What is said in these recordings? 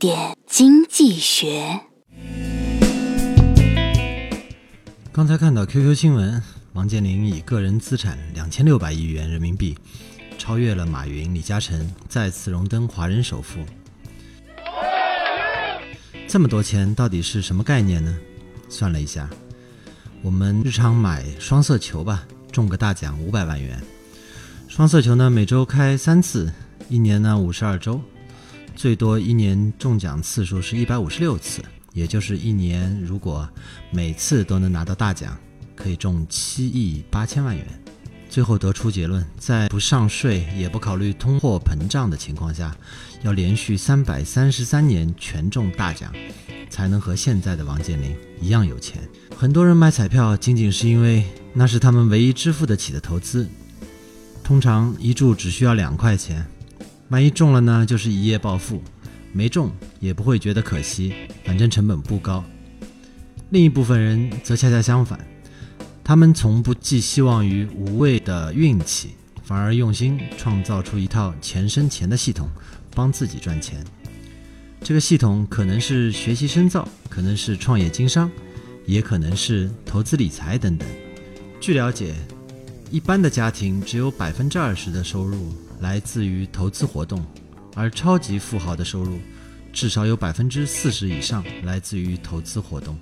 点经济学。刚才看到 QQ 新闻，王健林以个人资产两千六百亿元人民币，超越了马云、李嘉诚，再次荣登华人首富。这么多钱到底是什么概念呢？算了一下，我们日常买双色球吧，中个大奖五百万元。双色球呢，每周开三次，一年呢五十二周，最多一年中奖次数是一百五十六次，也就是一年如果每次都能拿到大奖，可以中七亿八千万元。最后得出结论，在不上税也不考虑通货膨胀的情况下，要连续三百三十三年全中大奖，才能和现在的王健林一样有钱。很多人买彩票仅仅是因为那是他们唯一支付得起的投资。通常一注只需要两块钱，万一中了呢，就是一夜暴富；没中也不会觉得可惜，反正成本不高。另一部分人则恰恰相反，他们从不寄希望于无谓的运气，反而用心创造出一套钱生钱的系统，帮自己赚钱。这个系统可能是学习深造，可能是创业经商，也可能是投资理财等等。据了解。一般的家庭只有百分之二十的收入来自于投资活动，而超级富豪的收入至少有百分之四十以上来自于投资活动。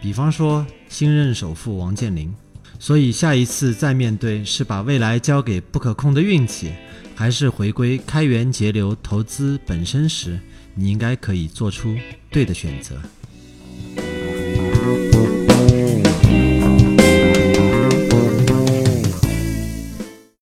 比方说新任首富王健林。所以下一次再面对是把未来交给不可控的运气，还是回归开源节流投资本身时，你应该可以做出对的选择。